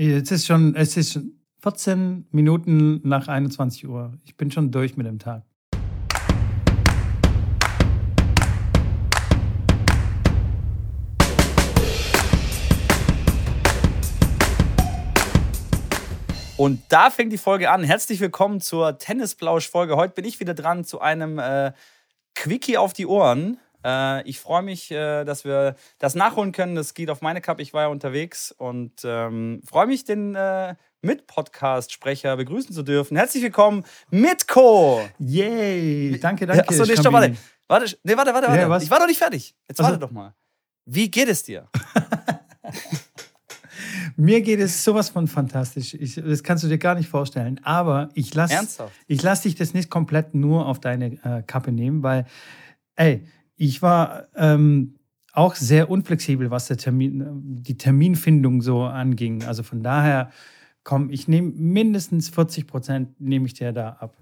Es ist schon, es ist schon 14 Minuten nach 21 Uhr. Ich bin schon durch mit dem Tag. Und da fängt die Folge an. Herzlich willkommen zur Tennisplausch-Folge. Heute bin ich wieder dran zu einem äh, Quickie auf die Ohren. Äh, ich freue mich, äh, dass wir das nachholen können. Das geht auf meine Cup. Ich war ja unterwegs und ähm, freue mich, den äh, Mit-Podcast-Sprecher begrüßen zu dürfen. Herzlich willkommen, Mitko! Yay! Danke, danke. Achso, nee, stopp, warte. Warte, nee, warte, warte, warte. Ja, ich war doch nicht fertig. Jetzt Also- warte doch mal. Wie geht es dir? Mir geht es sowas von fantastisch. Ich, das kannst du dir gar nicht vorstellen. Aber ich lasse lass dich das nicht komplett nur auf deine äh, Kappe nehmen, weil, ey, ich war ähm, auch sehr unflexibel, was der Termin, die Terminfindung so anging. Also von daher, komm, ich nehme mindestens 40 Prozent nehme ich dir da ab.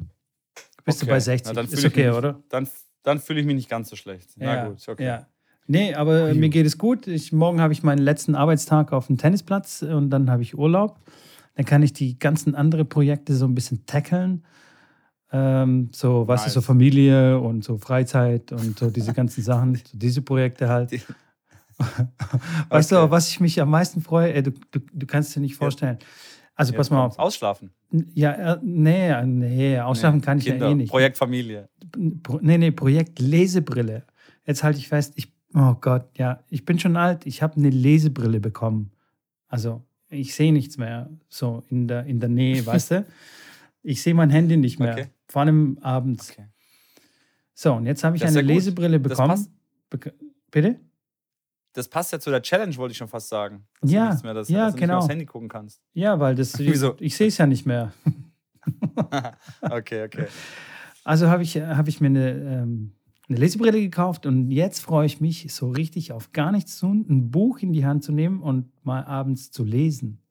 Bist du Okay. bei 60? Na, dann Ist okay, mich, oder? Dann, dann fühle ich mich nicht ganz so schlecht. Na ja, gut, okay. Ja. Nee, aber mir geht es gut. Ich, morgen habe ich meinen letzten Arbeitstag auf dem Tennisplatz und dann habe ich Urlaub. Dann kann ich die ganzen anderen Projekte so ein bisschen tackeln. Ähm, so, was Nice. ist so Familie und so Freizeit und so diese ganzen Sachen, so diese Projekte halt. Weißt du, Okay. auf was ich mich am meisten freue? Ey, du, du, du kannst dir nicht vorstellen. Also pass Jetzt mal auf. Ausschlafen. Ja, äh, nee, nee, ausschlafen kann ich Kinder, ja eh nicht. Projekt Familie. Pro, nee, nee, Projekt Lesebrille. Jetzt halte ich fest, ich, oh Gott, ja, ich bin schon alt, ich habe eine Lesebrille bekommen. Also, ich sehe nichts mehr so in der, in der Nähe, weißt du? Ich sehe mein Handy nicht mehr, Okay. Vor allem abends. Okay. So, und jetzt habe ich Das ist eine ja. Lesebrille Das bekommen. passt. Bek Bitte? Das passt ja zu der Challenge, wollte ich schon fast sagen. Dass Ja, du mehr, dass, ja, dass du nicht genau. aufs Handy gucken kannst. Ja, weil das, Wieso? ich sehe es ja nicht mehr. Okay, okay. Also habe ich, hab ich mir eine, ähm, eine Lesebrille gekauft und jetzt freue ich mich so richtig auf gar nichts zu tun, ein Buch in die Hand zu nehmen und mal abends zu lesen.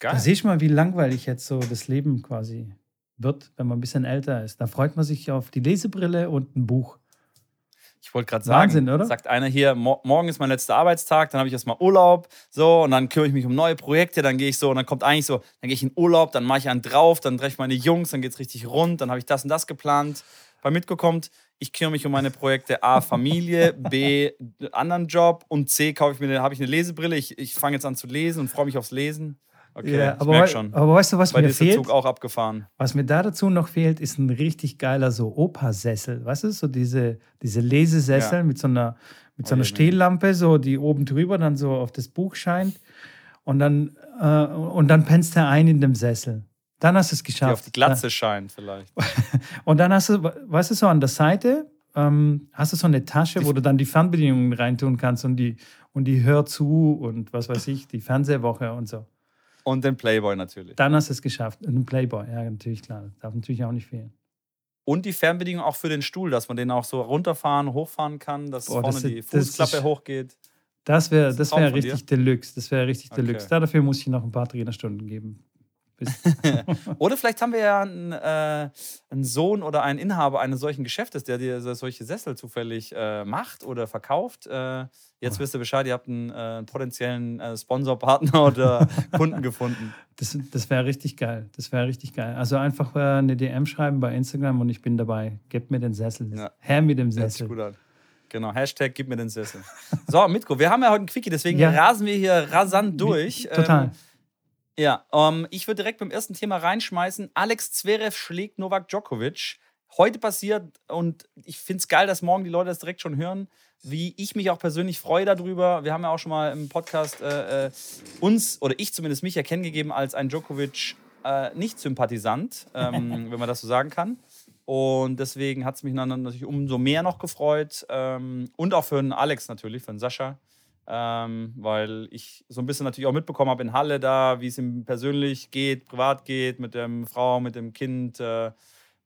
Da Geil. sehe ich mal, wie langweilig jetzt so das Leben quasi wird, wenn man ein bisschen älter ist. Da freut man sich auf die Lesebrille und ein Buch. Ich wollte gerade sagen, Wahnsinn, oder? sagt einer hier, mo morgen ist mein letzter Arbeitstag, dann habe ich erstmal Urlaub, so, und dann kümmere ich mich um neue Projekte, dann gehe ich so, und dann kommt eigentlich so, dann gehe ich in Urlaub, dann mache ich einen drauf, dann treffe ich meine Jungs, dann geht es richtig rund, dann habe ich das und das geplant. Bei Mitko kommt, ich kümmere mich um meine Projekte A, Familie, B, anderen Job und C, kaufe ich mir, habe ich eine Lesebrille, ich, ich fange jetzt an zu lesen und freue mich aufs Lesen. Okay, Ja, ich aber, wei- schon. aber weißt du, was Bei mir fehlt? Zug auch abgefahren. Was mir da dazu noch fehlt, ist ein richtig geiler so Opa-Sessel. Weißt du, so diese, diese Lesesessel Ja. mit so einer, mit so Oh einer je, nee. Stehlampe, so die oben drüber dann so auf das Buch scheint. Und dann, äh, und dann pennst du ein in dem Sessel. Dann hast du es Die geschafft. auf die Glatze scheint vielleicht. Und dann hast du, weißt du, so an der Seite ähm, hast du so eine Tasche, wo du dann die Fernbedienungen reintun kannst und die, und die Hör zu und was weiß ich, die Fernsehwoche und so. Und den Playboy natürlich. Dann hast du es geschafft. Und ein Playboy, ja, natürlich, klar. Darf natürlich auch nicht fehlen. Und die Fernbedienung auch für den Stuhl, dass man den auch so runterfahren, hochfahren kann, dass Boah, vorne das die das Fußklappe ist- hochgeht. Das wäre Das das wär richtig Deluxe. Das wäre richtig Okay. Deluxe. Da dafür muss ich noch ein paar Trainerstunden geben. Oder vielleicht haben wir ja einen, äh, einen Sohn oder einen Inhaber eines solchen Geschäftes, der dir so- solche Sessel zufällig äh, macht oder verkauft. Äh, jetzt wisst ihr Bescheid, ihr habt einen äh, potenziellen äh, Sponsorpartner oder Kunden gefunden. das das wäre richtig geil. Das wäre richtig geil. Also einfach äh, eine DM schreiben bei Instagram und ich bin dabei. Gebt mir den Sessel. Ja. Her mit dem Sessel. gut an. Genau, Hashtag gib mir den Sessel. So, Mitko, wir haben ja heute einen Quickie, deswegen Ja. rasen wir hier rasant durch. Total. Ähm, Ja, ähm, ich würde direkt beim ersten Thema reinschmeißen. Alex Zverev schlägt Novak Djokovic. Heute passiert und ich finde es geil, dass morgen die Leute das direkt schon hören, wie ich mich auch persönlich freue darüber. Wir haben ja auch schon mal im Podcast äh, äh, uns, oder ich zumindest mich, erkennen gegeben als ein Djokovic äh, Nicht-Sympathisant, ähm, wenn man das so sagen kann. Und deswegen hat es mich dann natürlich umso mehr noch gefreut. Ähm, und auch für den Alex natürlich, für den Sascha. Ähm, weil ich so ein bisschen natürlich auch mitbekommen habe in Halle da, wie es ihm persönlich geht, privat geht, mit der Frau, mit dem Kind, äh,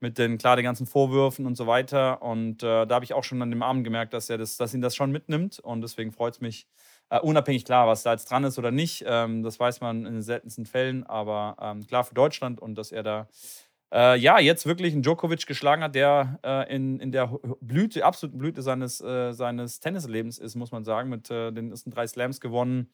mit den, klar, den ganzen Vorwürfen und so weiter. Und äh, da habe ich auch schon an dem Abend gemerkt, dass, er das, dass ihn das schon mitnimmt. Und deswegen freut es mich, äh, unabhängig klar, was da jetzt dran ist oder nicht. Ähm, das weiß man in den seltensten Fällen, aber ähm, klar für Deutschland und dass er da äh, ja, jetzt wirklich einen Djokovic geschlagen hat, der äh, in, in der Blüte, absoluten Blüte seines, äh, seines Tennislebens ist, muss man sagen, mit äh, den ersten drei Slams gewonnen.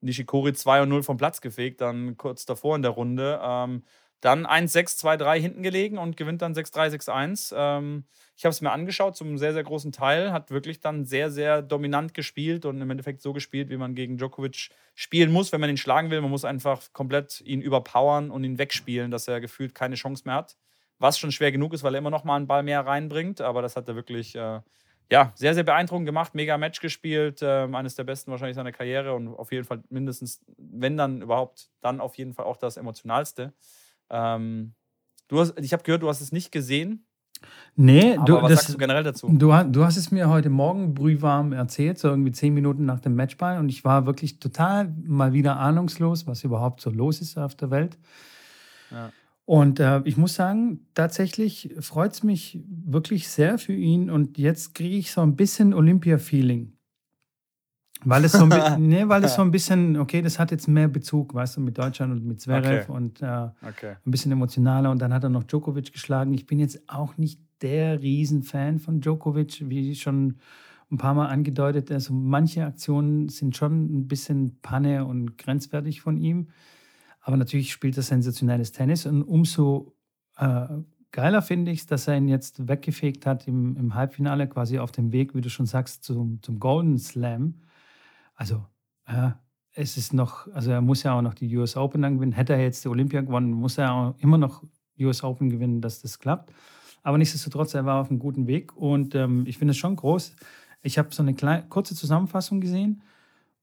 Nishikori 2 und 0 vom Platz gefegt, dann kurz davor in der Runde. Ähm, dann 1-6, 2-3 hinten gelegen und gewinnt dann 6-3, 6-1. Ähm, ich habe es mir angeschaut zum sehr, sehr großen Teil. Hat wirklich dann sehr, sehr dominant gespielt und im Endeffekt so gespielt, wie man gegen Djokovic spielen muss, wenn man ihn schlagen will. Man muss einfach komplett ihn überpowern und ihn wegspielen, dass er gefühlt keine Chance mehr hat. Was schon schwer genug ist, weil er immer noch mal einen Ball mehr reinbringt. Aber das hat er wirklich äh, ja, sehr, sehr beeindruckend gemacht. Mega Match gespielt. Äh, eines der besten wahrscheinlich seiner Karriere und auf jeden Fall mindestens, wenn dann überhaupt, dann auf jeden Fall auch das emotionalste. Ähm, du hast, ich habe gehört, du hast es nicht gesehen. Nee, Aber du, was das, sagst du generell dazu? Du, du hast es mir heute Morgen brühwarm erzählt, so irgendwie zehn Minuten nach dem Matchball. Und ich war wirklich total mal wieder ahnungslos, was überhaupt so los ist auf der Welt. Ja. Und äh, ich muss sagen, tatsächlich freut es mich wirklich sehr für ihn. Und jetzt kriege ich so ein bisschen Olympia-Feeling. Weil es, so ein bi- nee, weil es so ein bisschen, okay, das hat jetzt mehr Bezug, weißt du, mit Deutschland und mit Zverev Okay. und äh, Okay. ein bisschen emotionaler und dann hat er noch Djokovic geschlagen. Ich bin jetzt auch nicht der Riesenfan von Djokovic, wie schon ein paar Mal angedeutet. Also manche Aktionen sind schon ein bisschen Panne und grenzwertig von ihm. Aber natürlich spielt er sensationelles Tennis und umso äh, geiler finde ich es, dass er ihn jetzt weggefegt hat im, im Halbfinale, quasi auf dem Weg, wie du schon sagst, zum, zum Golden Slam. Also, äh, es ist noch, also er muss ja auch noch die US Open dann gewinnen. Hätte er jetzt die Olympia gewonnen, muss er auch immer noch US Open gewinnen, dass das klappt. Aber nichtsdestotrotz, er war auf einem guten Weg und ähm, ich finde es schon groß. Ich habe so eine kleine, kurze Zusammenfassung gesehen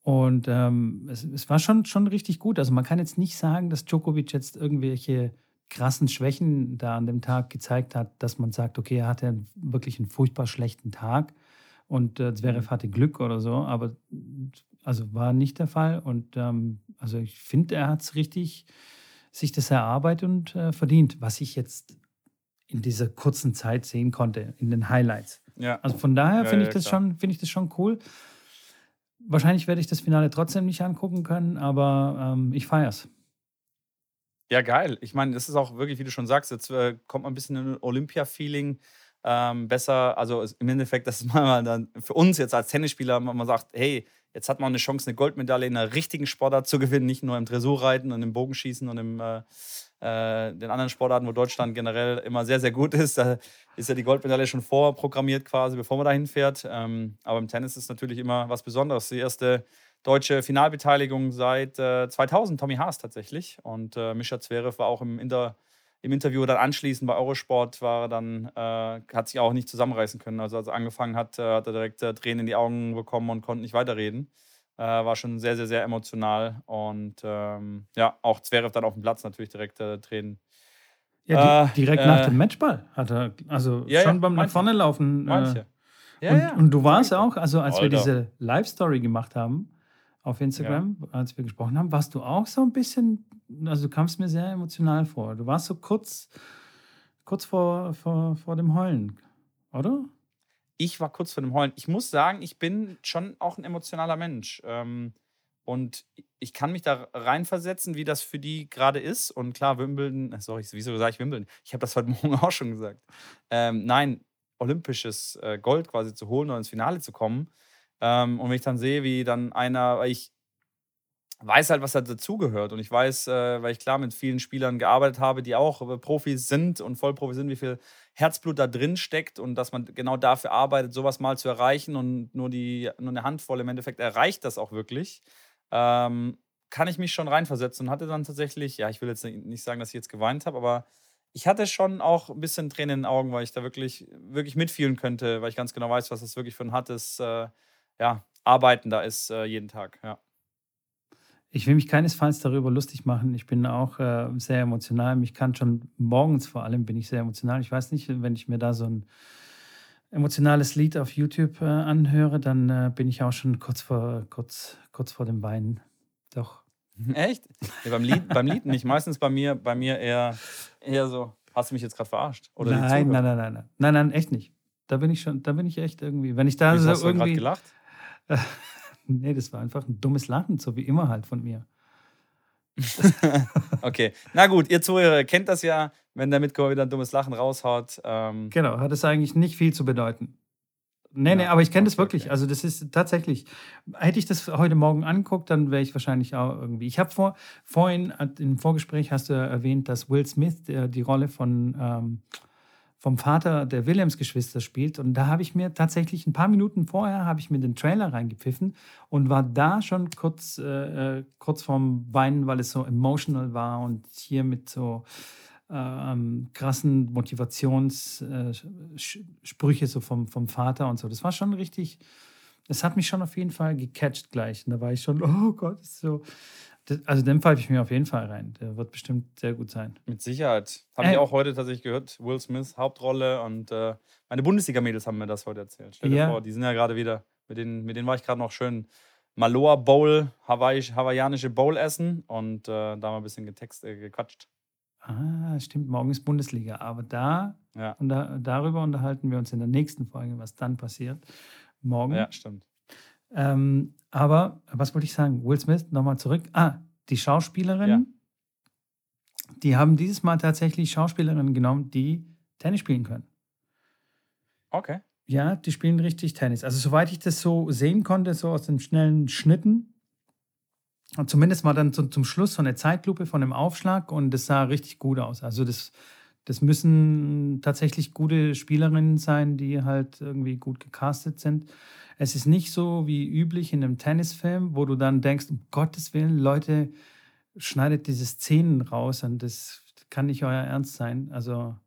und ähm, es, es war schon, schon richtig gut. Also man kann jetzt nicht sagen, dass Djokovic jetzt irgendwelche krassen Schwächen da an dem Tag gezeigt hat, dass man sagt, okay, er hatte wirklich einen furchtbar schlechten Tag und äh, Zverev hatte Glück oder so, aber also war nicht der Fall. Und ähm, also ich finde, er hat es richtig sich das erarbeitet und äh, verdient, was ich jetzt in dieser kurzen Zeit sehen konnte, in den Highlights. Ja. Also von daher Ja, finde ja, ich, das schon- finde ich das schon cool. Wahrscheinlich werde ich das Finale trotzdem nicht angucken können, aber ähm, ich feiere es. Ja, geil. Ich meine, das ist auch wirklich, wie du schon sagst, jetzt äh, kommt man ein bisschen in ein Olympia-Feeling. Ähm, besser, also im Endeffekt, dass man dann für uns jetzt als Tennisspieler man sagt, hey, jetzt hat man eine Chance, eine Goldmedaille in einer richtigen Sportart zu gewinnen, nicht nur im Dressurreiten und im Bogenschießen und im äh, äh, den anderen Sportarten, wo Deutschland generell immer sehr, sehr gut ist. Da ist ja die Goldmedaille schon vorprogrammiert quasi, bevor man dahin fährt. Ähm, aber im Tennis ist natürlich immer was Besonderes. Die erste deutsche Finalbeteiligung seit äh, 2000, Tommy Haas tatsächlich. Und äh, Mischa Zverev war auch im, Inter, im Interview dann anschließend bei Eurosport, war er dann, äh, hat sich auch nicht zusammenreißen können. Also als er angefangen hat, äh, hat er direkt äh, Tränen in die Augen bekommen und konnte nicht weiterreden. Äh, war schon sehr, sehr, sehr emotional. Und ähm, ja, auch Zverev dann auf dem Platz natürlich direkt äh, Tränen. Ja, Äh, di direkt äh, nach dem Matchball hat er, also Ja, schon ja, beim nach vorne laufen. Äh, Manche. und, und du warst auch, also als wir Alter. diese Live-Story gemacht haben auf Instagram, als wir gesprochen haben, warst du auch so ein bisschen, also du kamst mir sehr emotional vor. Du warst so kurz, kurz vor, vor, vor dem Heulen, oder? ich war kurz vor dem Heulen. Ich muss sagen, ich bin schon auch ein emotionaler Mensch. Ähm, und ich kann mich da reinversetzen, wie das für die gerade ist. Und klar, Wimbledon, äh, sorry, wieso sage ich Wimbledon? Ich habe das heute Morgen auch schon gesagt. Ähm, nein, olympisches äh, Gold quasi zu holen und ins Finale zu kommen. Ähm, und wenn ich dann sehe, wie dann einer, weil ich weiß halt, was da dazugehört. Und ich weiß, äh, weil ich klar mit vielen Spielern gearbeitet habe, die auch äh, Profis sind und Vollprofis sind, wie viel Herzblut da drin steckt und dass man genau dafür arbeitet, sowas mal zu erreichen und nur, die, nur eine Handvoll im Endeffekt erreicht das auch wirklich. Ähm, kann ich mich schon reinversetzen und hatte dann tatsächlich, ja, ich will jetzt nicht sagen, dass ich jetzt geweint habe, aber ich hatte schon auch ein bisschen Tränen in den Augen, weil ich da wirklich, wirklich mitfühlen könnte, weil ich ganz genau weiß, was das wirklich für ein hartes äh, ja, Arbeiten da ist äh, jeden Tag. Ja. Ich will mich keinesfalls darüber lustig machen. Ich bin auch äh, sehr emotional. Mich kann schon morgens vor allem bin ich sehr emotional. Ich weiß nicht, wenn ich mir da so ein emotionales Lied auf YouTube äh, anhöre, dann äh, bin ich auch schon kurz vor, kurz, kurz vor dem Weinen. Doch. Echt? Ja, beim, Lied, beim Lied nicht. Meistens bei mir, bei mir eher, eher so. Hast du mich jetzt gerade verarscht? Oder nein, nein, nein, nein, nein. Nein, nein, echt nicht. Da bin ich schon, da bin ich echt irgendwie. Wenn ich da Wieso so hast du gerade irgendwie. gelacht? nee, das war einfach ein dummes Lachen, so wie immer halt von mir. Okay. Na gut, ihr Zuhörer kennt das ja, wenn der Mitkommmer wieder ein dummes Lachen raushaut. Ähm, Genau, hat es eigentlich nicht viel zu bedeuten. Nee, nee, Ja, aber ich kenne das okay, wirklich. okay. Also das ist tatsächlich, hätte ich das heute Morgen angeguckt, dann wäre ich wahrscheinlich auch irgendwie. Ich habe vor, vorhin äh, im Vorgespräch hast du erwähnt, dass Will Smith der, die Rolle von ähm, vom Vater der Williams-Geschwister spielt. Und da habe ich mir tatsächlich ein paar Minuten vorher habe ich mir den Trailer reingepfiffen und war da schon kurz, äh, äh, kurz vorm Weinen, weil es so emotional war und hier mit so ähm, krassen Motivationssprüche so vom, vom Vater und so. Das war schon richtig, das hat mich schon auf jeden Fall gecatcht gleich. Und da war ich schon, oh Gott, ist so. Also den pfeife ich mir auf jeden Fall rein. Der wird bestimmt sehr gut sein. Mit Sicherheit. Habe Äh. ich auch heute tatsächlich gehört. Will Smith, Hauptrolle. Und äh, meine Bundesliga-Mädels haben mir das heute erzählt. Stell dir Ja. vor, die sind ja gerade wieder. Mit denen, mit denen war ich gerade noch schön Maloa Bowl, Hawaii, hawaiianische Bowl essen. Und äh, da haben wir ein bisschen getext, äh, gequatscht. Ah, stimmt, morgen ist Bundesliga. Aber da, Ja. und da, darüber unterhalten wir uns in der nächsten Folge, was dann passiert. Morgen. Ja, stimmt. Ähm, aber, was wollte ich sagen? Will Smith, nochmal zurück. Ah, die Schauspielerinnen, die haben dieses Mal tatsächlich Schauspielerinnen genommen, die Tennis spielen können. Okay. Ja, die spielen richtig Tennis. Also, soweit ich das so sehen konnte, so aus den schnellen Schnitten. Und zumindest mal dann zum, zum Schluss so eine Zeitlupe von dem Aufschlag und das sah richtig gut aus. Also, das, das müssen tatsächlich gute Spielerinnen sein, die halt irgendwie gut gecastet sind. Es ist nicht so wie üblich in einem Tennisfilm, wo du dann denkst, um Gottes Willen, Leute, schneidet diese Szenen raus und das kann nicht euer Ernst sein. Also,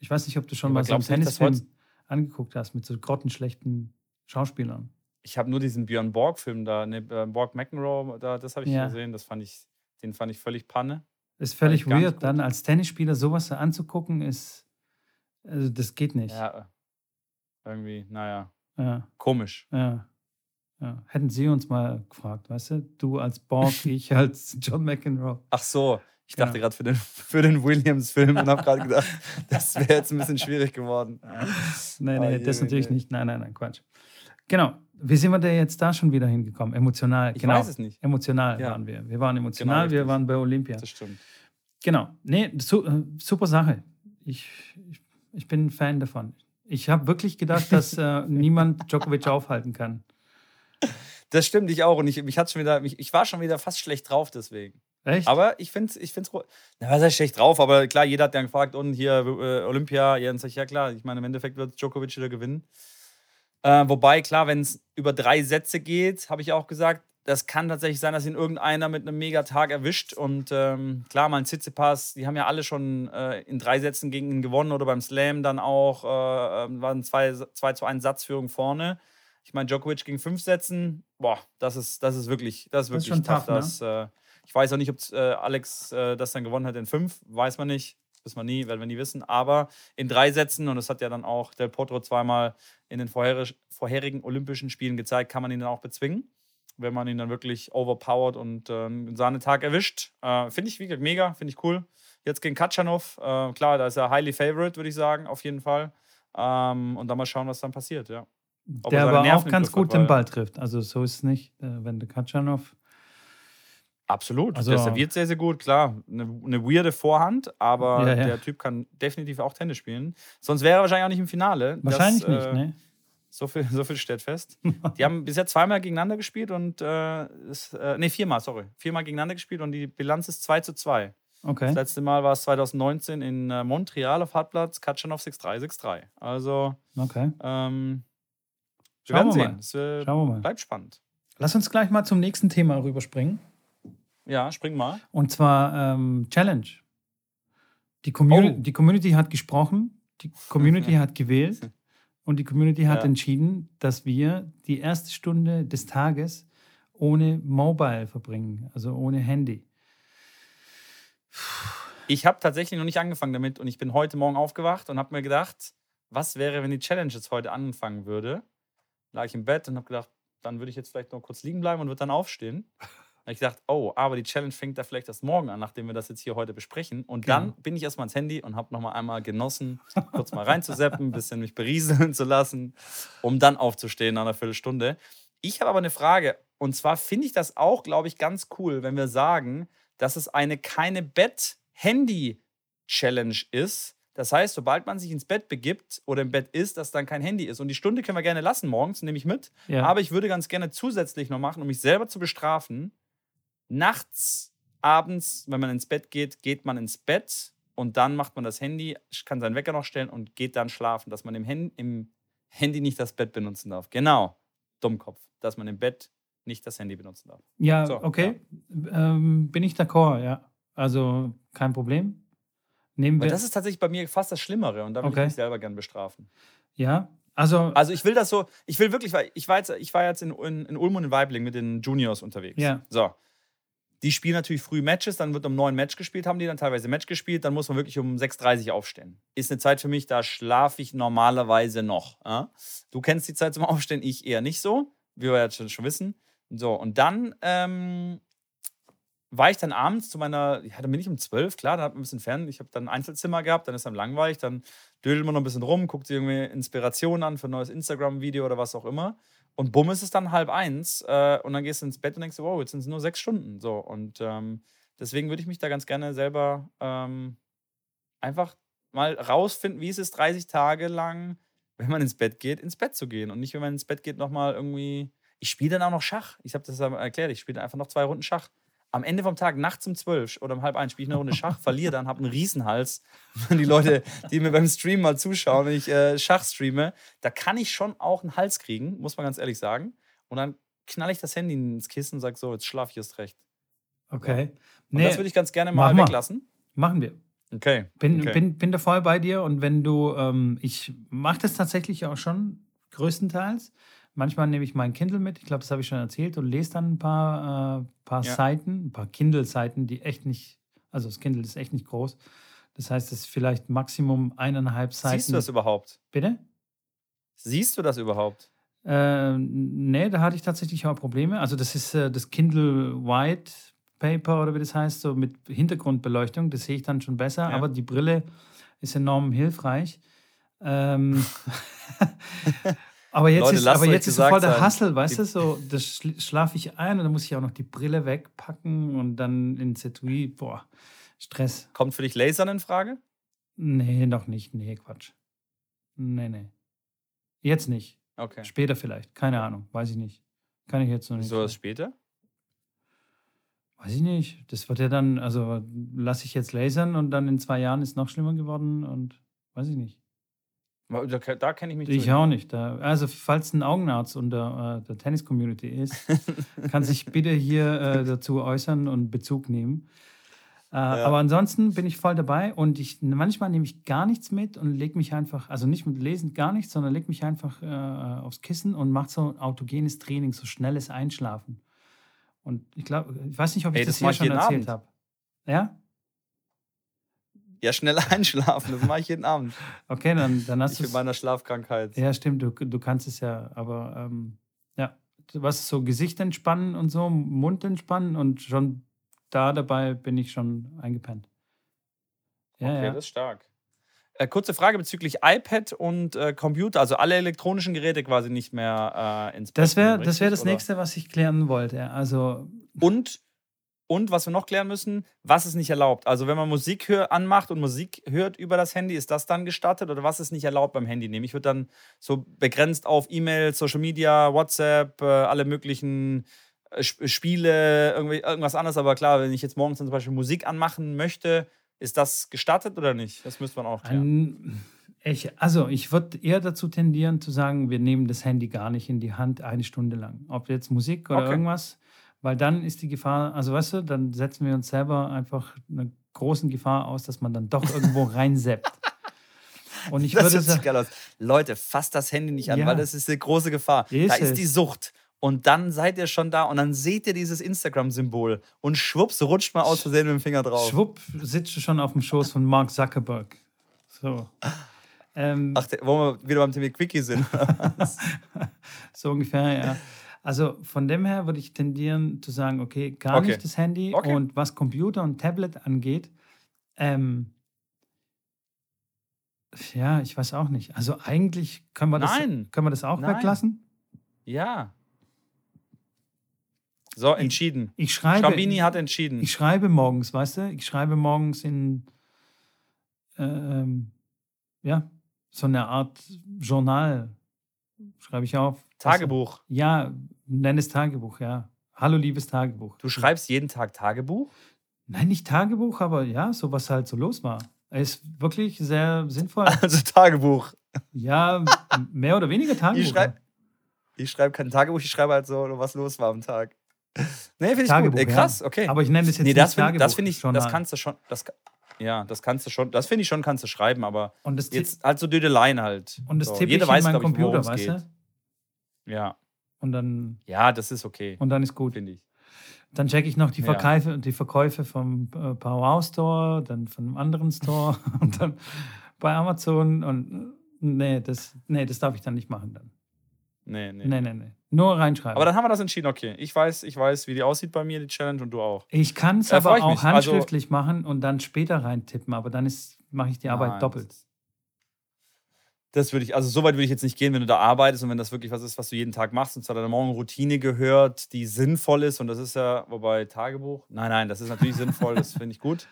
ich weiß nicht, ob du schon Aber mal so einen du nicht, Tennisfilm angeguckt hast mit so grottenschlechten Schauspielern. Ich habe nur diesen Björn Borg-Film da, ne, Borg McEnroe, da, das habe ich Ja. gesehen. Das fand ich, den fand ich völlig Panne. Ist völlig weird, dann als Tennisspieler sowas anzugucken, ist. Also, das geht nicht. Ja, Ja. Irgendwie, naja, ja, komisch. ja. Hätten sie uns mal gefragt, weißt du? Du als Borg, ich als John McEnroe. Ach so, ich dachte gerade für den, für den Williams-Film und habe gerade gedacht, das wäre jetzt ein bisschen schwierig geworden. Nein, Oh, nein, je, das je, natürlich nicht. Nein, nein, nein, Quatsch. Genau. Wie sind wir denn jetzt da schon wieder hingekommen? Emotional. Ich genau. weiß es nicht. Emotional Ja. waren wir. Wir waren emotional, Genau, wir waren bei Olympia. Das stimmt. Genau. Nee, su äh, super Sache. Ich, ich, ich bin ein Fan davon. Ich habe wirklich gedacht, dass äh, niemand Djokovic aufhalten kann. Das stimmt, ich auch. Und ich, mich hat's schon wieder, mich, ich war schon wieder fast schlecht drauf deswegen. Echt? Aber ich finde es, ich find's, na, was heißt schlecht drauf? Aber klar, jeder hat dann gefragt, und hier äh, Olympia, ich, ja klar, ich meine, im Endeffekt wird Djokovic wieder gewinnen. Äh, wobei, klar, wenn es über drei Sätze geht, habe ich auch gesagt, das kann tatsächlich sein, dass ihn irgendeiner mit einem Megatag erwischt. Und ähm, klar, mal ein Tsitsipas, die haben ja alle schon äh, in drei Sätzen gegen ihn gewonnen oder beim Slam dann auch, äh, ähm, waren zwei, zwei zu 1 Satzführung vorne. Ich meine, Djokovic gegen fünf Sätzen, boah, das ist, das ist wirklich, das ist Das ist wirklich schon tough. tough, ne? das, äh, ich weiß auch nicht, ob äh, Alex äh, das dann gewonnen hat in fünf, weiß man nicht. Wissen wir nie, werden wir nie wissen. Aber in drei Sätzen, und das hat ja dann auch Del Potro zweimal in den vorherig, vorherigen Olympischen Spielen gezeigt, kann man ihn dann auch bezwingen, wenn man ihn dann wirklich overpowered und äh, einen Sahnetag erwischt. Äh, finde ich, wie gesagt, mega, finde ich cool. Jetzt gegen Katschanov, äh, klar, da ist er highly favorite, würde ich sagen, auf jeden Fall. Ähm, und dann mal schauen, was dann passiert, ja. Ob der er aber auch ganz gut den Ball trifft. Also so ist es nicht, äh, wenn der Katschanov. Absolut. Also- der serviert sehr, sehr gut, klar. Eine, eine weirde Vorhand, aber Ja, ja. der Typ kann definitiv auch Tennis spielen. Sonst wäre er wahrscheinlich auch nicht im Finale. Wahrscheinlich das, nicht, äh, ne? So viel, so viel steht fest. Die haben bisher zweimal gegeneinander gespielt und äh, ist, äh, nee, viermal, sorry. Viermal gegeneinander gespielt und die Bilanz ist 2 zu 2. Okay. Das letzte Mal war es 2019 in äh, Montreal auf Hartplatz, Katschanov 6-3, 6-3. Also, Okay. ähm, wir Schauen werden wir sehen. mal. Es äh, Schauen wir mal. bleibt spannend. Lass uns gleich mal zum nächsten Thema rüberspringen. Ja, spring mal. Und zwar ähm, Challenge. Die, Communi Oh. die Community hat gesprochen, die Community hat gewählt und die Community hat Ja. entschieden, dass wir die erste Stunde des Tages ohne Mobile verbringen, also ohne Handy. Ich habe tatsächlich noch nicht angefangen damit und ich bin heute Morgen aufgewacht und habe mir gedacht, was wäre, wenn die Challenge jetzt heute anfangen würde? Lag ich im Bett und habe gedacht, dann würde ich jetzt vielleicht noch kurz liegen bleiben und würde dann aufstehen. Habe ich gedacht, oh, aber die Challenge fängt da vielleicht erst morgen an, nachdem wir das jetzt hier heute besprechen. Und Genau. dann bin ich erstmal ans Handy und habe nochmal einmal genossen, kurz mal reinzuseppen, ein bisschen mich berieseln zu lassen, um dann aufzustehen nach einer Viertelstunde. Ich habe aber eine Frage. Und zwar finde ich das auch, glaube ich, ganz cool, wenn wir sagen, dass es eine keine Bett-Handy-Challenge ist. Das heißt, sobald man sich ins Bett begibt oder im Bett ist, dass dann kein Handy ist. Und die Stunde können wir gerne lassen morgens, nehme ich mit. Ja. Aber ich würde ganz gerne zusätzlich noch machen, um mich selber zu bestrafen. Nachts, abends, wenn man ins Bett geht, geht man ins Bett und dann macht man das Handy, kann seinen Wecker noch stellen und geht dann schlafen, dass man im, Hen im Handy nicht das Bett benutzen darf. Genau, Dummkopf, dass man im Bett nicht das Handy benutzen darf. Ja, So, okay. Ähm, bin ich d'accord, ja. Also kein Problem. Nehmen wir. das ist tatsächlich bei mir fast das Schlimmere und da will Okay. ich mich selber gern bestrafen. ja, also, Also ich will das so, ich will wirklich, weil ich war jetzt, ich war jetzt in, in, in Ulm und in Weibling mit den Juniors unterwegs. Ja. So. Die spielen natürlich früh Matches, dann wird um neun Match gespielt, haben die dann teilweise Match gespielt, dann muss man wirklich um 6.30 Uhr aufstehen. Ist eine Zeit für mich, da schlafe ich normalerweise noch. Ja? Du kennst die Zeit zum Aufstehen, ich eher nicht so, wie wir jetzt schon, schon wissen. So, und dann ähm, war ich dann abends zu meiner, ja, dann bin ich um 12, klar, dann hat man ein bisschen fern. Ich habe dann ein Einzelzimmer gehabt, dann ist dann langweilig, dann dödelt man noch ein bisschen rum, guckt sich irgendwie Inspirationen an für ein neues Instagram-Video oder was auch immer. Und bumm ist es dann halb eins äh, und dann gehst du ins Bett und denkst, wow, jetzt sind es nur sechs Stunden. So, und ähm, deswegen würde ich mich da ganz gerne selber ähm, einfach mal rausfinden, wie es ist, 30 Tage lang, wenn man ins Bett geht, ins Bett zu gehen. Und nicht, wenn man ins Bett geht, nochmal irgendwie. Ich spiele dann auch noch Schach. Ich habe das erklärt, ich spiele einfach noch zwei Runden Schach. Am Ende vom Tag, nachts um 12 oder um halb eins, spiele ich eine Runde Schach, verliere dann, habe einen Riesenhals. Und die Leute, die mir beim Stream mal zuschauen, wenn ich äh, Schach streame, da kann ich schon auch einen Hals kriegen, muss man ganz ehrlich sagen. Und dann knall ich das Handy ins Kissen und sage so, jetzt schlaf ich erst recht. okay. Und das würde ich ganz gerne mal Mach mal. weglassen. machen wir. Okay. Bin, okay. bin, bin da voll bei dir und wenn du, ähm, ich mache das tatsächlich auch schon größtenteils. Manchmal nehme ich mein Kindle mit, ich glaube, das habe ich schon erzählt, und lese dann ein paar, äh, paar Ja. Seiten, ein paar Kindle-Seiten, die echt nicht, also das Kindle ist echt nicht groß. Das heißt, es ist vielleicht Maximum eineinhalb Seiten. Siehst du das überhaupt? Bitte? Siehst du das überhaupt? Äh, nee, da hatte ich tatsächlich auch Probleme. Also das ist äh, das Kindle White Paper oder wie das heißt, so mit Hintergrundbeleuchtung. Das sehe ich dann schon besser. Ja. Aber die Brille ist enorm hilfreich. Ähm, aber jetzt Leute, ist, aber jetzt ist so voll der Hassel, weißt du? So, das schla- schlafe ich ein und dann muss ich auch noch die Brille wegpacken und dann ins Etui. Boah, Stress. Kommt für dich Lasern in Frage? Nee, noch nicht. Nee, Quatsch. Nee, nee. Jetzt nicht. Okay. Später vielleicht. Keine Ahnung. Weiß ich nicht. Kann ich jetzt noch nicht. So was später? Weiß ich nicht. Das wird ja dann, also lasse ich jetzt lasern und dann in zwei Jahren ist noch schlimmer geworden und weiß ich nicht. Da, da kenne ich mich Ich zu. auch nicht. Da, also falls ein Augenarzt unter äh, der Tennis-Community ist, kann sich bitte hier äh, dazu äußern und Bezug nehmen. Äh, Aber ansonsten bin ich voll dabei und ich manchmal nehme ich gar nichts mit und lege mich einfach, also nicht mit Lesen gar nichts, sondern lege mich einfach äh, aufs Kissen und mache so ein autogenes Training, so schnelles Einschlafen. Und ich glaube, ich weiß nicht, ob ich Ey, das, das hier ich schon erzählt habe. Ja? Ja, schnell einschlafen, das mache ich jeden Abend. Okay, dann, dann hast du mit meiner Schlafkrankheit. Ja, stimmt, du, du kannst es ja, aber ähm, ja, was so Gesicht entspannen und so, Mund entspannen und schon da dabei bin ich schon eingepennt. Ja, okay, ja. das ist stark. Äh, kurze Frage bezüglich iPad und äh, Computer, also alle elektronischen Geräte quasi nicht mehr äh, ins Bett Das wäre das, wär das oder? nächste, was ich klären wollte. Also, Und, und was wir noch klären müssen, was ist nicht erlaubt? Also wenn man Musik hör, anmacht und Musik hört über das Handy, ist das dann gestattet oder was ist nicht erlaubt beim Handy nehmen? Ich würde dann so begrenzt auf E-Mail, Social Media, WhatsApp, äh, alle möglichen äh, Sp- Spiele, irgendwas anderes. Aber klar, wenn ich jetzt morgens dann zum Beispiel Musik anmachen möchte, ist das gestattet oder nicht? Das müsste man auch klären. ich, also ich würde eher dazu tendieren zu sagen, wir nehmen das Handy gar nicht in die Hand eine Stunde lang. Ob jetzt Musik oder Okay. irgendwas, weil dann ist die Gefahr, also weißt du, dann setzen wir uns selber einfach einer großen Gefahr aus, dass man dann doch irgendwo reinseppt. Und ich das würde sagen, geil aus. Leute, fasst das Handy nicht an, Ja. weil das ist eine große Gefahr. Ist da ist es. die Sucht. Und dann seid ihr schon da und dann seht ihr dieses Instagram-Symbol und schwupps, rutscht mal aus Versehen mit dem Finger drauf. schwupp, sitzt du schon auf dem Schoß von Mark Zuckerberg. So. Ähm, Ach, wo wir wieder beim Thema Quickie sind. So ungefähr, ja. Also von dem her würde ich tendieren zu sagen, okay, gar Okay. nicht das Handy. Okay. Und was Computer und Tablet angeht, ähm, ja, ich weiß auch nicht. Also eigentlich können wir das, Nein. können wir das auch Nein. weglassen. ja. So, entschieden. Ich schreibe, Schabini hat entschieden. ich schreibe morgens, weißt du? Ich schreibe morgens in, ähm, ja, so eine Art Journal schreibe ich auf. Tagebuch. Ja, nenn es Tagebuch, ja. Hallo, liebes Tagebuch. Du schreibst jeden Tag Tagebuch? Nein, nicht Tagebuch, aber ja, so was halt so los war. Es ist wirklich sehr sinnvoll. Also Tagebuch. Ja, mehr oder weniger Tagebuch. Ich schreibe schreib kein Tagebuch, ich schreibe halt so, was los war am Tag. Nee, finde ich Tagebuch, gut. Ey, krass, okay. Aber ich nenne das jetzt nee, das nicht find, Tagebuch. Das finde ich, das kannst du schon, das, ja, das kannst du schon, das finde ich schon, kannst du schreiben, aber und das jetzt halt so Dödeleien halt. Und das so. tippe ich in meinen Computer, weißt du? Ja. Und dann. Ja, das ist okay. Und dann ist gut. Finde ich. Dann checke ich noch die Verkäufe, ja. die Verkäufe vom äh, Power Store, dann von einem anderen Store und dann bei Amazon und nee, das, nee, das darf ich dann nicht machen dann. Nee, nee. Nee, nee, nee. Nur reinschreiben. Aber dann haben wir das entschieden, okay. Ich weiß, ich weiß, wie die aussieht bei mir, die Challenge, und du auch. Ich kann es aber auch also handschriftlich also, machen und dann später reintippen, aber dann mache ich die Arbeit nein, doppelt. Das würde ich, also so weit würde ich jetzt nicht gehen, wenn du da arbeitest und wenn das wirklich was ist, was du jeden Tag machst und zu deiner Morgenroutine gehört, die sinnvoll ist und das ist ja, wobei Tagebuch, nein, nein, das ist natürlich sinnvoll, das finde ich gut.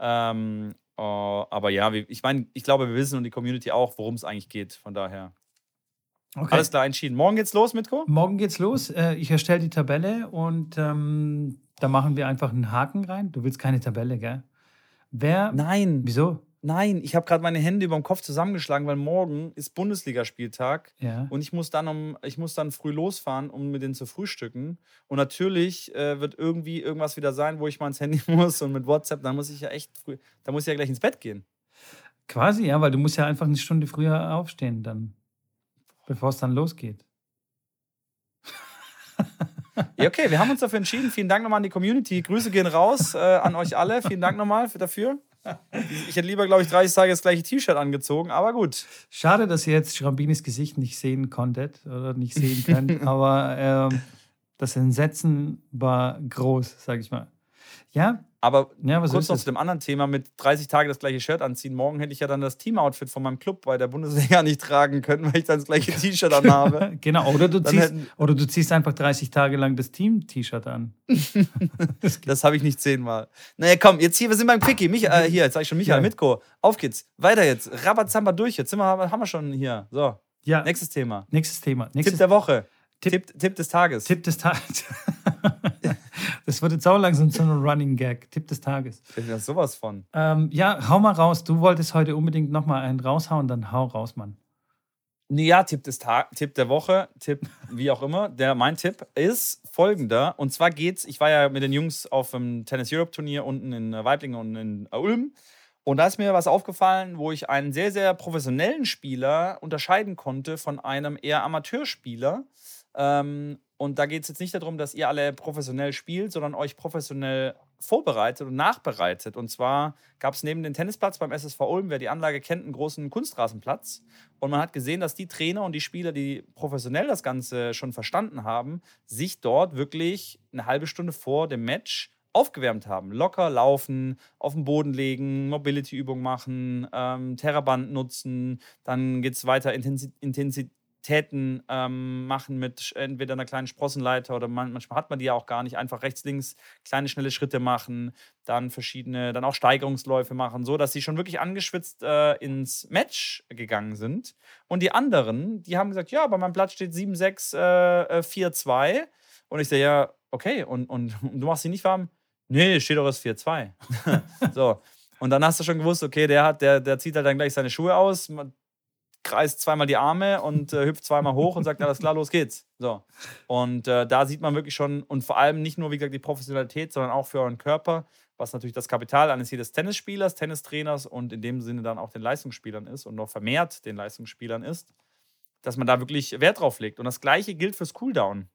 Ähm, uh, aber ja, ich meine, ich glaube, wir wissen und die Community auch, worum es eigentlich geht, von daher. Okay. Alles klar, entschieden. Morgen geht's los, Mitko? Morgen geht's los. Äh, ich erstelle die Tabelle und ähm, da machen wir einfach einen Haken rein. Du willst keine Tabelle, gell? Wer? Nein. Wieso? Nein, ich habe gerade meine Hände über dem Kopf zusammengeschlagen, weil morgen ist Bundesligaspieltag ja. und ich muss dann um, ich muss dann früh losfahren, um mit denen zu frühstücken. Und natürlich äh, wird irgendwie irgendwas wieder sein, wo ich mal ins Handy muss und mit WhatsApp, dann muss ich ja echt früh, da muss ich ja gleich ins Bett gehen. Quasi, ja, weil du musst ja einfach eine Stunde früher aufstehen dann, bevor es dann losgeht. ja, okay, wir haben uns dafür entschieden. Vielen Dank nochmal an die Community. Grüße gehen raus äh, an euch alle. Vielen Dank nochmal dafür. Ich hätte lieber, glaube ich, 30 Tage das gleiche T-Shirt angezogen, aber gut. Schade, dass ihr jetzt Schrambinis Gesicht nicht sehen konntet oder nicht sehen könnt, aber ähm, das Entsetzen war groß, sage ich mal. Ja, aber ja, kurz noch zu dem anderen Thema mit 30 Tage das gleiche Shirt anziehen. Morgen hätte ich ja dann das Teamoutfit von meinem Club bei der Bundesliga nicht tragen können, weil ich dann das gleiche T-Shirt anhabe. genau, oder du, ziehst, oder du ziehst einfach 30 Tage lang das Team-T-Shirt an. das, das habe ich nicht zehnmal. Naja, komm, jetzt hier, wir sind beim Quickie. Mich, äh, hier, jetzt sage ich schon Michael ja. Mitko. Auf geht's. Weiter jetzt. Rabazamba durch. Jetzt sind wir, haben wir schon hier. So. Ja. Nächstes Thema. Nächstes Thema. Nächstes Tipp der Woche. Tipp, Tipp, Tipp des Tages. Tipp des Tages. Das wird jetzt auch langsam so ein Running Gag. Tipp des Tages. Ich ja sowas von. Ähm, ja, hau mal raus. Du wolltest heute unbedingt nochmal einen raushauen, dann hau raus, Mann. Ja, Tipp des Tag, Tipp der Woche, Tipp wie auch immer. Der, mein Tipp ist folgender. Und zwar geht's, ich war ja mit den Jungs auf dem Tennis Europe Turnier unten in Weiblingen und in Ulm. Und da ist mir was aufgefallen, wo ich einen sehr, sehr professionellen Spieler unterscheiden konnte von einem eher Amateurspieler. Ähm, und da geht es jetzt nicht darum, dass ihr alle professionell spielt, sondern euch professionell vorbereitet und nachbereitet. Und zwar gab es neben dem Tennisplatz beim SSV Ulm, wer die Anlage kennt, einen großen Kunstrasenplatz. Und man hat gesehen, dass die Trainer und die Spieler, die professionell das Ganze schon verstanden haben, sich dort wirklich eine halbe Stunde vor dem Match aufgewärmt haben. Locker laufen, auf den Boden legen, Mobility-Übung machen, ähm, Terraband nutzen. Dann geht es weiter, Intensität Täten ähm, machen mit entweder einer kleinen Sprossenleiter oder man, manchmal hat man die ja auch gar nicht. Einfach rechts, links kleine, schnelle Schritte machen, dann verschiedene, dann auch Steigerungsläufe machen, so dass sie schon wirklich angeschwitzt äh, ins Match gegangen sind. Und die anderen, die haben gesagt: Ja, bei meinem Platz steht 7-6, äh, 4-2. Äh, und ich sage: Ja, okay, und, und, und du machst sie nicht warm? Nee, steht doch das 4-2. so. Und dann hast du schon gewusst, okay, der hat, der, der zieht halt dann gleich seine Schuhe aus, kreist zweimal die Arme und äh, hüpft zweimal hoch und sagt, alles klar, los geht's. So. Und äh, da sieht man wirklich schon, und vor allem nicht nur, wie gesagt, die Professionalität, sondern auch für euren Körper, was natürlich das Kapital eines jedes Tennisspielers, Tennistrainers und in dem Sinne dann auch den Leistungsspielern ist und noch vermehrt den Leistungsspielern ist, dass man da wirklich Wert drauf legt. Und das Gleiche gilt fürs Cooldown.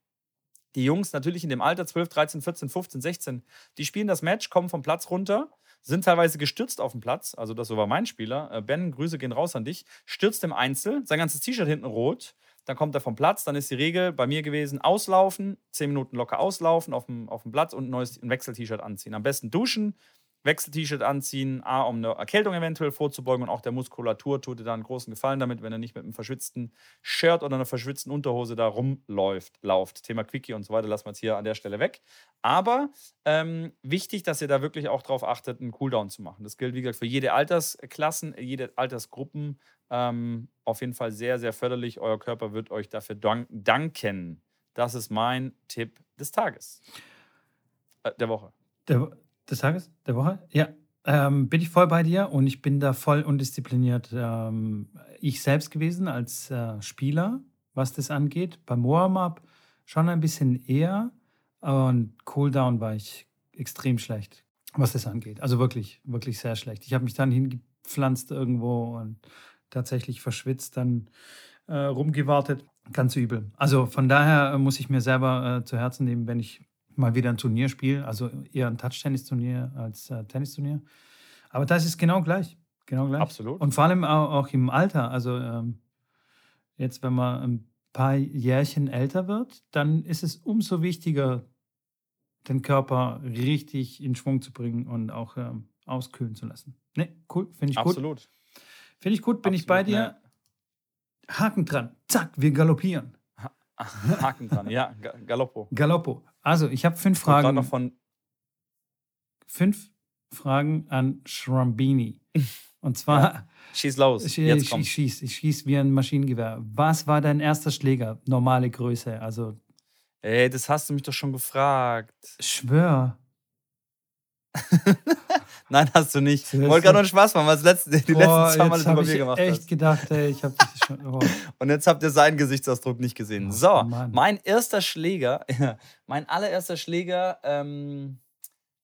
Die Jungs natürlich in dem Alter 12, 13, 14, 15, 16, die spielen das Match, kommen vom Platz runter sind teilweise gestürzt auf dem Platz. Also, das war mein Spieler. Äh, ben, Grüße gehen raus an dich. Stürzt im Einzel, sein ganzes T-Shirt hinten rot. Dann kommt er vom Platz. Dann ist die Regel bei mir gewesen: auslaufen, zehn Minuten locker auslaufen auf dem, auf dem Platz und ein neues Wechsel-T-Shirt anziehen. Am besten duschen, Wechsel-T-Shirt anziehen, A, um eine Erkältung eventuell vorzubeugen und auch der Muskulatur tut dir da einen großen Gefallen damit, wenn er nicht mit einem verschwitzten Shirt oder einer verschwitzten Unterhose da rumläuft. Lauft. Thema Quickie und so weiter lassen wir jetzt hier an der Stelle weg. Aber ähm, wichtig, dass ihr da wirklich auch darauf achtet, einen Cooldown zu machen. Das gilt, wie gesagt, für jede Altersklassen, jede Altersgruppen. Ähm, auf jeden Fall sehr, sehr förderlich. Euer Körper wird euch dafür danken. Das ist mein Tipp des Tages. Äh, der Woche. Der, des Tages? Der Woche? Ja. Ähm, bin ich voll bei dir und ich bin da voll undiszipliniert. Ähm, ich selbst gewesen als äh, Spieler, was das angeht. Beim Warm-up schon ein bisschen eher. Und Cooldown war ich extrem schlecht, was das angeht. Also wirklich, wirklich sehr schlecht. Ich habe mich dann hingepflanzt irgendwo und tatsächlich verschwitzt, dann äh, rumgewartet. Ganz übel. Also von daher äh, muss ich mir selber äh, zu Herzen nehmen, wenn ich mal wieder ein Turnier spiele, also eher ein Touch-Tennis-Turnier als äh, Tennisturnier. Aber das ist genau gleich. Genau gleich. Absolut. Und vor allem auch, auch im Alter. Also ähm, jetzt, wenn man ein paar Jährchen älter wird, dann ist es umso wichtiger, den Körper richtig in Schwung zu bringen und auch ähm, auskühlen zu lassen. Ne, cool, finde ich gut. Absolut. Finde ich gut, bin Absolut, ich bei dir. ne. Haken dran. Zack, wir galoppieren. Haken dran. Ja, Ga- Galoppo. Galoppo. Also, ich habe fünf Ich Fragen. noch von. fünf Fragen an Schrambini. Und zwar, Schieß los. ich, Jetzt ich, kommt. ich schieß, ich schieß wie ein Maschinengewehr. Was war dein erster Schläger? Normale Größe. Also, Ey, das hast du mich doch schon gefragt. schwör. Nein, hast du nicht. Ist Wollte gerade nur Spaß machen, weil das letzte, die Boah, letzten zwei Mal jetzt das über hab mir ich gemacht echt hast. gedacht, ey, ich habe das schon. Oh. Und jetzt habt ihr seinen Gesichtsausdruck nicht gesehen. Oh, So, Mann. mein erster Schläger, mein allererster Schläger, ähm,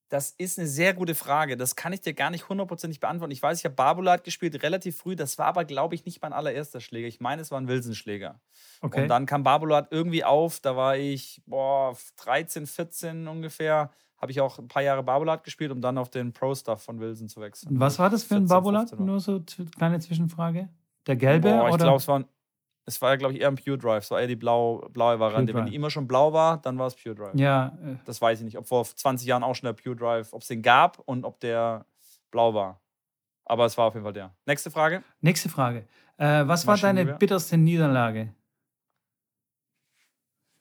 das ist eine sehr gute Frage. Das kann ich dir gar nicht hundertprozentig beantworten. Ich weiß, ich habe Barbulat gespielt, relativ früh. Das war aber, glaube ich, nicht mein allererster Schläger. Ich meine, es war ein Wilson-Schläger. Okay. Und dann kam Barbulat irgendwie auf. Da war ich boah, 13, 14 ungefähr. Habe ich auch ein paar Jahre Barbulat gespielt, um dann auf den Pro-Stuff von Wilson zu wechseln. Was war das für ein 14, Barbulat? 15 war. Nur so kleine Zwischenfrage. Der gelbe Boah, ich oder? glaube, es war, ein- es war glaube ich, eher ein Pure Drive. War eher die blau, blaue Variante. Wenn die immer schon blau war, dann war es Pure Drive. ja, äh, Das weiß ich nicht. Ob vor 20 Jahren auch schon der Pure Drive, ob es den gab und ob der blau war. Aber es war auf jeden Fall der. Nächste Frage. nächste Frage. Äh, was war deine bitterste Niederlage?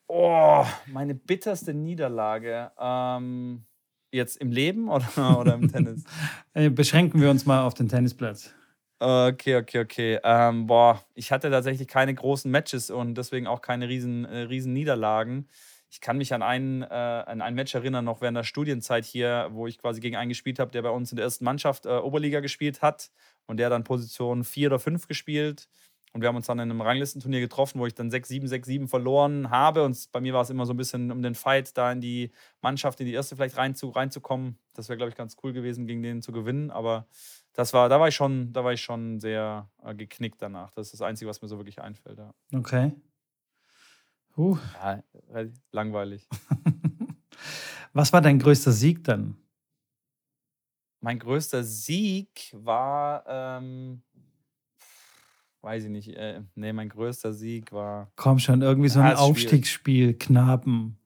Oh, meine bitterste Niederlage. Ähm, jetzt im Leben oder, oder im Tennis? Äh, beschränken wir uns mal auf den Tennisplatz. Okay, okay, okay. Ähm, boah, ich hatte tatsächlich keine großen Matches und deswegen auch keine riesen, äh, riesen Niederlagen. Ich kann mich an, einen, äh, an ein Match erinnern, noch während der Studienzeit hier, wo ich quasi gegen einen gespielt habe, der bei uns in der ersten Mannschaft äh, Oberliga gespielt hat und der dann Position 4 oder 5 gespielt. Und wir haben uns dann in einem Ranglistenturnier getroffen, wo ich dann 6-7, 6-7 verloren habe. Und bei mir war es immer so ein bisschen um den Fight, da in die Mannschaft, in die erste vielleicht reinzu, reinzukommen. Das wäre, glaube ich, ganz cool gewesen, gegen den zu gewinnen. Aber das war, da war ich schon, da war ich schon sehr äh, geknickt danach. Das ist das Einzige, was mir so wirklich einfällt. Ja, Okay. Huh. ja langweilig. Was war dein größter Sieg dann? Mein größter Sieg war, ähm, weiß ich nicht, äh, nee, mein größter Sieg war. Komm schon, irgendwie so Ja, ein schwierig. Aufstiegsspiel, Knaben.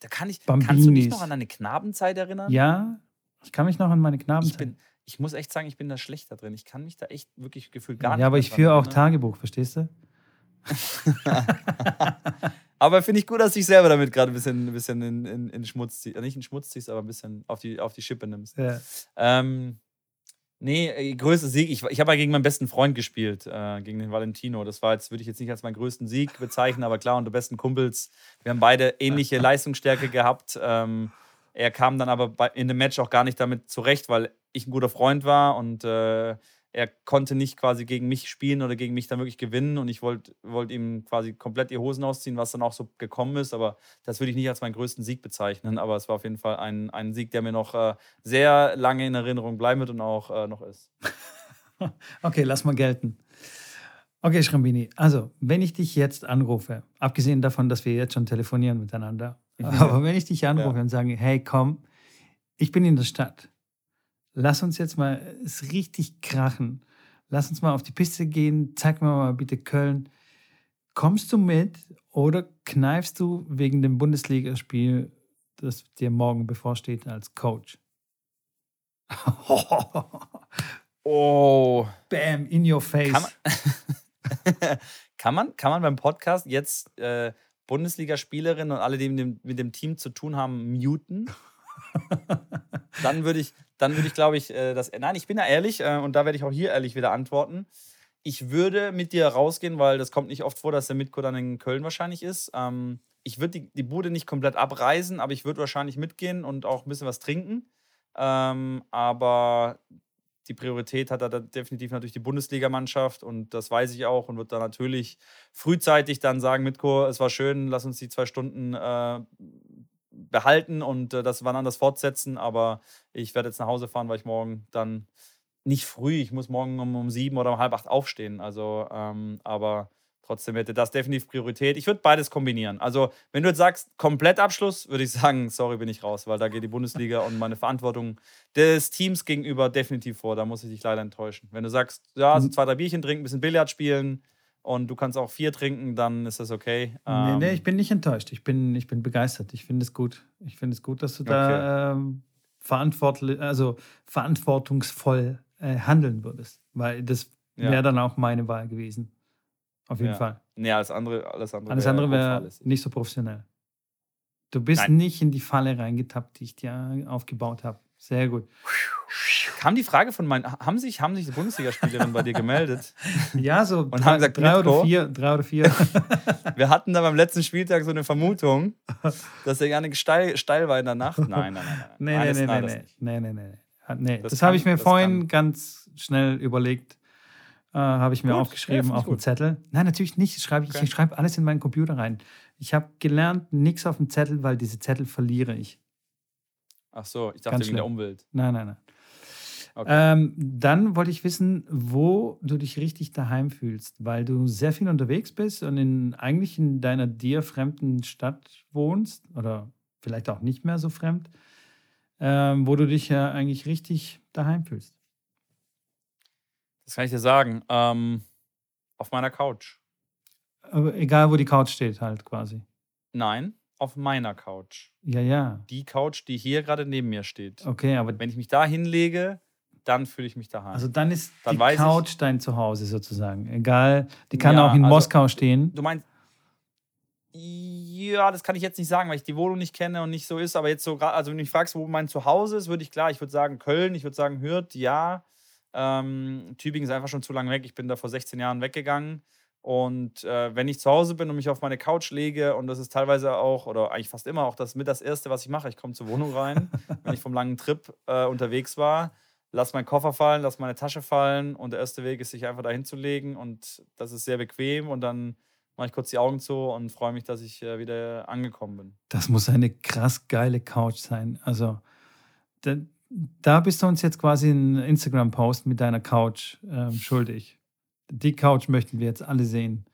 Da kann ich, kannst du dich Bambinis. noch an deine Knabenzeit erinnern? Ja, ich kann mich noch an meine Knabenzeit. Ich bin, ich muss echt sagen, ich bin da schlechter drin. Ich kann mich da echt wirklich gefühlt gar nicht. ja, aber ich führe auch erinnern. Tagebuch, verstehst du? Aber finde ich gut, dass du dich selber damit gerade ein bisschen, ein bisschen in, in, in Schmutz ziehst. Nicht in Schmutz ziehst, aber ein bisschen auf die, auf die Schippe nimmst. Ja. Ähm, nee, äh, größter Sieg. Ich, ich habe ja gegen meinen besten Freund gespielt, äh, gegen den Valentino. Das war jetzt, würde ich jetzt nicht als meinen größten Sieg bezeichnen, aber klar, unter besten Kumpels. Wir haben beide ähnliche Leistungsstärke gehabt. Ähm, er kam dann aber bei, in dem Match auch gar nicht damit zurecht, weil ich ein guter Freund war und äh, er konnte nicht quasi gegen mich spielen oder gegen mich dann wirklich gewinnen und ich wollte wollt ihm quasi komplett die Hosen ausziehen, was dann auch so gekommen ist, aber das würde ich nicht als meinen größten Sieg bezeichnen, aber es war auf jeden Fall ein, ein Sieg, der mir noch äh, sehr lange in Erinnerung bleiben wird und auch äh, noch ist. Okay, lass mal gelten. Okay, Schrambini, also, wenn ich dich jetzt anrufe, abgesehen davon, dass wir jetzt schon telefonieren miteinander, aber wenn ich dich anrufe Ja. und sage, hey, komm, ich bin in der Stadt, lass uns jetzt mal es richtig krachen, lass uns mal auf die Piste gehen, zeig mir mal bitte Köln. Kommst du mit oder kneifst du wegen dem Bundesligaspiel, das dir morgen bevorsteht, als Coach? oh. Bam, in your face. Kann man, kann man, kann man beim Podcast jetzt äh, Bundesligaspielerinnen und alle, die mit dem, mit dem Team zu tun haben, muten? dann würde ich, dann würde ich, glaube ich, äh, das. Nein, ich bin da ehrlich äh, und da werde ich auch hier ehrlich wieder antworten. Ich würde mit dir rausgehen, weil das kommt nicht oft vor, dass der Mitko dann in Köln wahrscheinlich ist. Ähm, ich würde die, die Bude nicht komplett abreisen, aber ich würde wahrscheinlich mitgehen und auch ein bisschen was trinken. Ähm, aber die Priorität hat er da definitiv natürlich die Bundesligamannschaft und das weiß ich auch und wird da natürlich frühzeitig dann sagen, Mitko, es war schön, lass uns die zwei Stunden äh, behalten und äh, das wann anders fortsetzen, aber ich werde jetzt nach Hause fahren, weil ich morgen dann nicht früh, ich muss morgen um, um sieben oder um halb acht aufstehen, also ähm, aber Trotzdem hätte das definitiv Priorität. Ich würde beides kombinieren. Also, wenn du jetzt sagst, Komplettabschluss, würde ich sagen, sorry, bin ich raus, weil da geht die Bundesliga und meine Verantwortung des Teams gegenüber definitiv vor. Da muss ich dich leider enttäuschen. Wenn du sagst, ja, so mhm. zwei, drei Bierchen trinken, ein bisschen Billard spielen und du kannst auch vier trinken, dann ist das okay. Nee, nee, ähm, ich bin nicht enttäuscht. Ich bin, ich bin begeistert. Ich finde es gut. Ich finde es gut, dass du okay. da ähm, verantwortlich, also verantwortungsvoll äh, handeln würdest. Weil das wäre ja. dann auch meine Wahl gewesen. Auf jeden ja. Fall. Nee, alles andere, alles andere alles andere wäre wär nicht so professionell. Du bist Nein. nicht in die Falle reingetappt, die ich dir aufgebaut habe. Sehr gut. Kam die Frage von meinen, haben sich, haben sich die Bundesligaspielerinnen bei dir gemeldet? Ja, so und drei, haben gesagt, drei oder vier, drei oder vier. Wir hatten da beim letzten Spieltag so eine Vermutung, dass er gerne steil, steil war in der Nacht. Nein, nein, nein. nein. Nee, nein, nee, nee, nee, nee, nee, nee, nee. Das, das habe ich mir vorhin kann. ganz schnell überlegt. Äh, Habe ich mir gut. aufgeschrieben ja, auf dem Zettel. Nein, natürlich nicht. Schreibe ich, okay. ich schreibe alles in meinen Computer rein. Ich habe gelernt, nichts auf dem Zettel, weil diese Zettel verliere ich. Ach so, ich dachte Ganz wegen der Umwelt. Nein, nein, nein. Okay. Ähm, dann wollte ich wissen, wo du dich richtig daheim fühlst, weil du sehr viel unterwegs bist und in, eigentlich in deiner dir fremden Stadt wohnst oder vielleicht auch nicht mehr so fremd, ähm, wo du dich ja eigentlich richtig daheim fühlst. Das kann ich dir sagen. Ähm, auf meiner Couch. Aber egal, wo die Couch steht, halt quasi. Nein, auf meiner Couch. Ja, ja. Die Couch, die hier gerade neben mir steht. Okay, aber. Wenn ich mich da hinlege, dann fühle ich mich daheim. Also dann ist dann die Couch ich, dein Zuhause sozusagen. Egal, die kann ja, auch in also, Moskau stehen. Du meinst. Ja, das kann ich jetzt nicht sagen, weil ich die Wohnung nicht kenne und nicht so ist. Aber jetzt so gerade, also wenn du mich fragst, wo mein Zuhause ist, würde ich klar, ich würde sagen Köln, ich würde sagen Hürth, ja. Ähm, Tübingen ist einfach schon zu lange weg. Ich bin da vor 16 Jahren weggegangen. Und äh, wenn ich zu Hause bin und mich auf meine Couch lege, und das ist teilweise auch, oder eigentlich fast immer auch das mit das Erste, was ich mache, ich komme zur Wohnung rein, wenn ich vom langen Trip äh, unterwegs war, lass meinen Koffer fallen, lass meine Tasche fallen und der erste Weg ist, sich einfach dahin zu legen und das ist sehr bequem und dann mache ich kurz die Augen zu und freue mich, dass ich äh, wieder angekommen bin. Das muss eine krass geile Couch sein. Also, da bist du uns jetzt quasi einen Instagram-Post mit deiner Couch ähm, schuldig. Die Couch möchten wir jetzt alle sehen.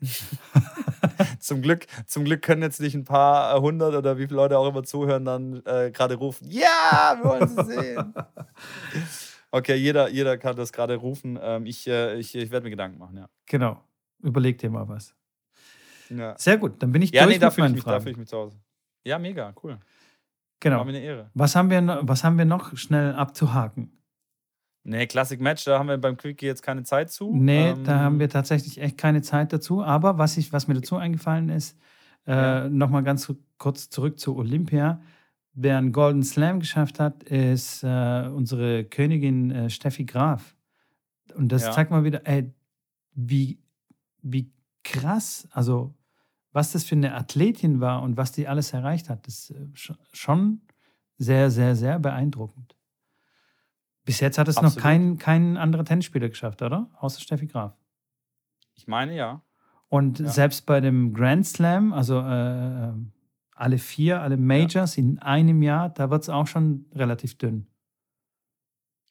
zum, Glück, zum Glück können jetzt nicht ein paar hundert oder wie viele Leute auch immer zuhören, dann äh, gerade rufen: Ja, wir wollen sie sehen. Okay, jeder, jeder kann das gerade rufen. Ähm, ich äh, ich, ich werde mir Gedanken machen, ja. Genau. Überleg dir mal was. Ja. Sehr gut, dann bin ich ja, durch nee, mit meinen Fragen. Da fühle ich mich zu Hause. Ja, mega, cool. Genau. War mir eine Ehre. Was haben wir, was haben wir noch schnell abzuhaken? Nee, Classic Match, da haben wir beim Quickie jetzt keine Zeit zu. Nee, ähm, da haben wir tatsächlich echt keine Zeit dazu. Aber was, ich, was mir dazu eingefallen ist, äh, ja. nochmal ganz kurz zurück zu Olympia. Wer einen Golden Slam geschafft hat, ist äh, unsere Königin äh, Steffi Graf. Und das ja. zeigt mal wieder, ey, wie, wie krass, also was das für eine Athletin war und was die alles erreicht hat, ist äh, schon sehr, sehr, sehr beeindruckend. Bis jetzt hat es Absolut. noch kein, kein anderer Tennisspieler geschafft, oder? Außer Steffi Graf. Ich meine ja. Und ja. selbst bei dem Grand Slam, also äh, alle vier, alle Majors ja. in einem Jahr, da wird es auch schon relativ dünn.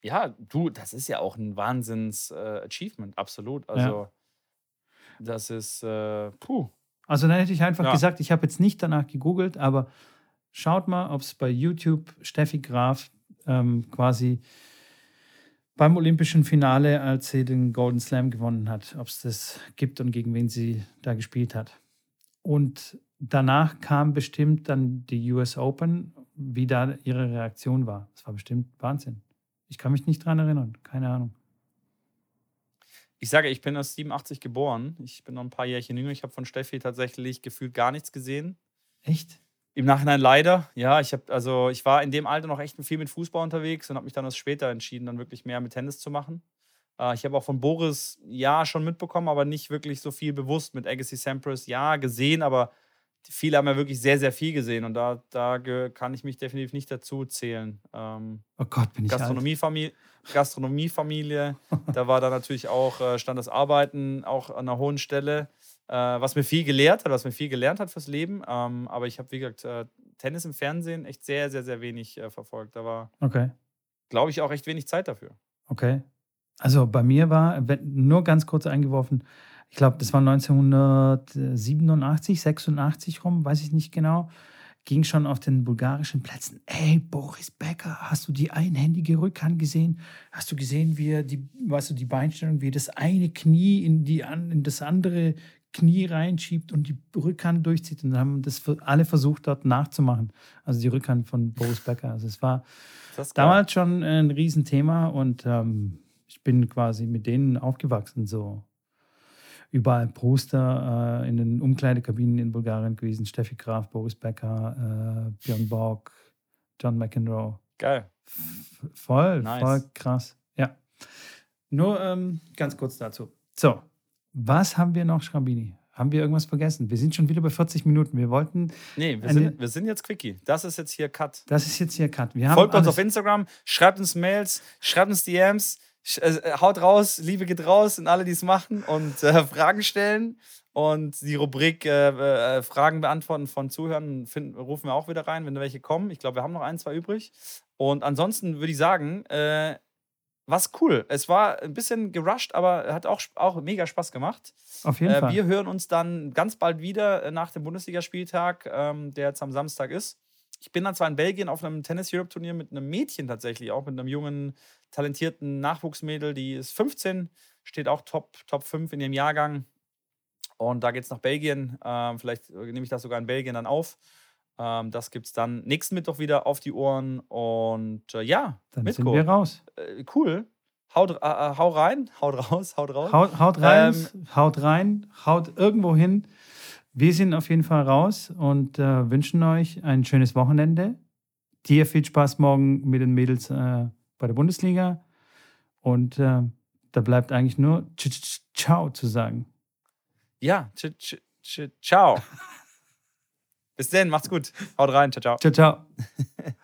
Ja, du, das ist ja auch ein Wahnsinns-Achievement, äh, absolut. Also, ja. das ist, äh, puh, also dann hätte ich einfach gesagt, ich habe jetzt nicht danach gegoogelt, aber schaut mal, ob es bei YouTube Steffi Graf ähm, quasi beim olympischen Finale, als sie den Golden Slam gewonnen hat, ob es das gibt und gegen wen sie da gespielt hat. Und danach kam bestimmt dann die US Open, wie da ihre Reaktion war. Das war bestimmt Wahnsinn. Ich kann mich nicht dran erinnern. Keine Ahnung. Ich sage, ich bin aus 87 geboren. Ich bin noch ein paar Jährchen jünger. Ich habe von Steffi tatsächlich gefühlt gar nichts gesehen. Echt? Im Nachhinein leider. Ja, ich habe also ich war in dem Alter noch echt viel mit Fußball unterwegs und habe mich dann erst später entschieden, dann wirklich mehr mit Tennis zu machen. Äh, ich habe auch von Boris ja schon mitbekommen, aber nicht wirklich so viel bewusst mit Agassi Sampras ja gesehen, aber viele haben ja wirklich sehr, sehr viel gesehen und da, da kann ich mich definitiv nicht dazu zählen. Ähm, oh Gott, bin ich Gastronomiefamilie, Gastronomiefamilie, da war da natürlich auch, äh, stand das Arbeiten auch an einer hohen Stelle, äh, was mir viel gelehrt hat, was mir viel gelernt hat fürs Leben. Ähm, aber ich habe, wie gesagt, äh, Tennis im Fernsehen echt sehr, sehr, sehr wenig äh, verfolgt. Da war, okay. glaube ich, auch echt wenig Zeit dafür. Okay. Also bei mir war, nur ganz kurz eingeworfen, ich glaube, das war 1987, 86 rum, weiß ich nicht genau, ging schon auf den bulgarischen Plätzen. Ey, Boris Becker, hast du die einhändige Rückhand gesehen? Hast du gesehen, wie er die, weißt du, die Beinstellung, wie das eine Knie in, die, in das andere Knie reinschiebt und die Rückhand durchzieht. Und dann haben das alle versucht, dort nachzumachen. Also die Rückhand von Boris Becker. Also es war damals schon ein Riesenthema und ähm, ich bin quasi mit denen aufgewachsen, so überall Poster äh, in den Umkleidekabinen in Bulgarien gewesen. Steffi Graf, Boris Becker, äh, Björn Borg, John McEnroe. Geil. F voll, nice. voll krass. Ja. Nur ähm, ganz kurz dazu. So, was haben wir noch, Schrambini? Haben wir irgendwas vergessen? Wir sind schon wieder bei 40 Minuten. Wir wollten. Nee, wir, sind, wir sind jetzt Quickie. Das ist jetzt hier Cut. Das ist jetzt hier Cut. Wir Folgt uns auf Instagram, schreibt uns Mails, schreibt uns DMs. Äh, haut raus, Liebe geht raus und alle, die es machen und äh, Fragen stellen. Und die Rubrik äh, äh, Fragen beantworten von Zuhörern finden, rufen wir auch wieder rein, wenn da welche kommen. Ich glaube, wir haben noch ein, zwei übrig. Und ansonsten würde ich sagen, äh, was cool. Es war ein bisschen gerusht, aber hat auch, auch mega Spaß gemacht. Auf jeden Fall. Wir hören uns dann ganz bald wieder nach dem Bundesligaspieltag, ähm, der jetzt am Samstag ist. Ich bin dann zwar in Belgien auf einem Tennis Europe Turnier mit einem Mädchen tatsächlich, auch mit einem jungen talentierten Nachwuchsmädel, die ist 15, steht auch Top, Top 5 in ihrem Jahrgang. Und da geht es nach Belgien. Ähm, vielleicht nehme ich das sogar in Belgien dann auf. Ähm, das gibt es dann nächsten Mittwoch wieder auf die Ohren. Und äh, ja, dann Mitko, sind wir raus. Äh, cool. Haut, äh, äh, hau rein, haut raus, haut raus. Haut, haut rein, ähm, haut rein, haut irgendwo hin. Wir sind auf jeden Fall raus und äh, wünschen euch ein schönes Wochenende. Dir viel Spaß morgen mit den Mädels äh, bei der Bundesliga. Und da bleibt eigentlich nur Ciao zu sagen. Ja, ciao. Bis dann, macht's gut. Haut rein. Ciao, ciao. Ciao, ciao.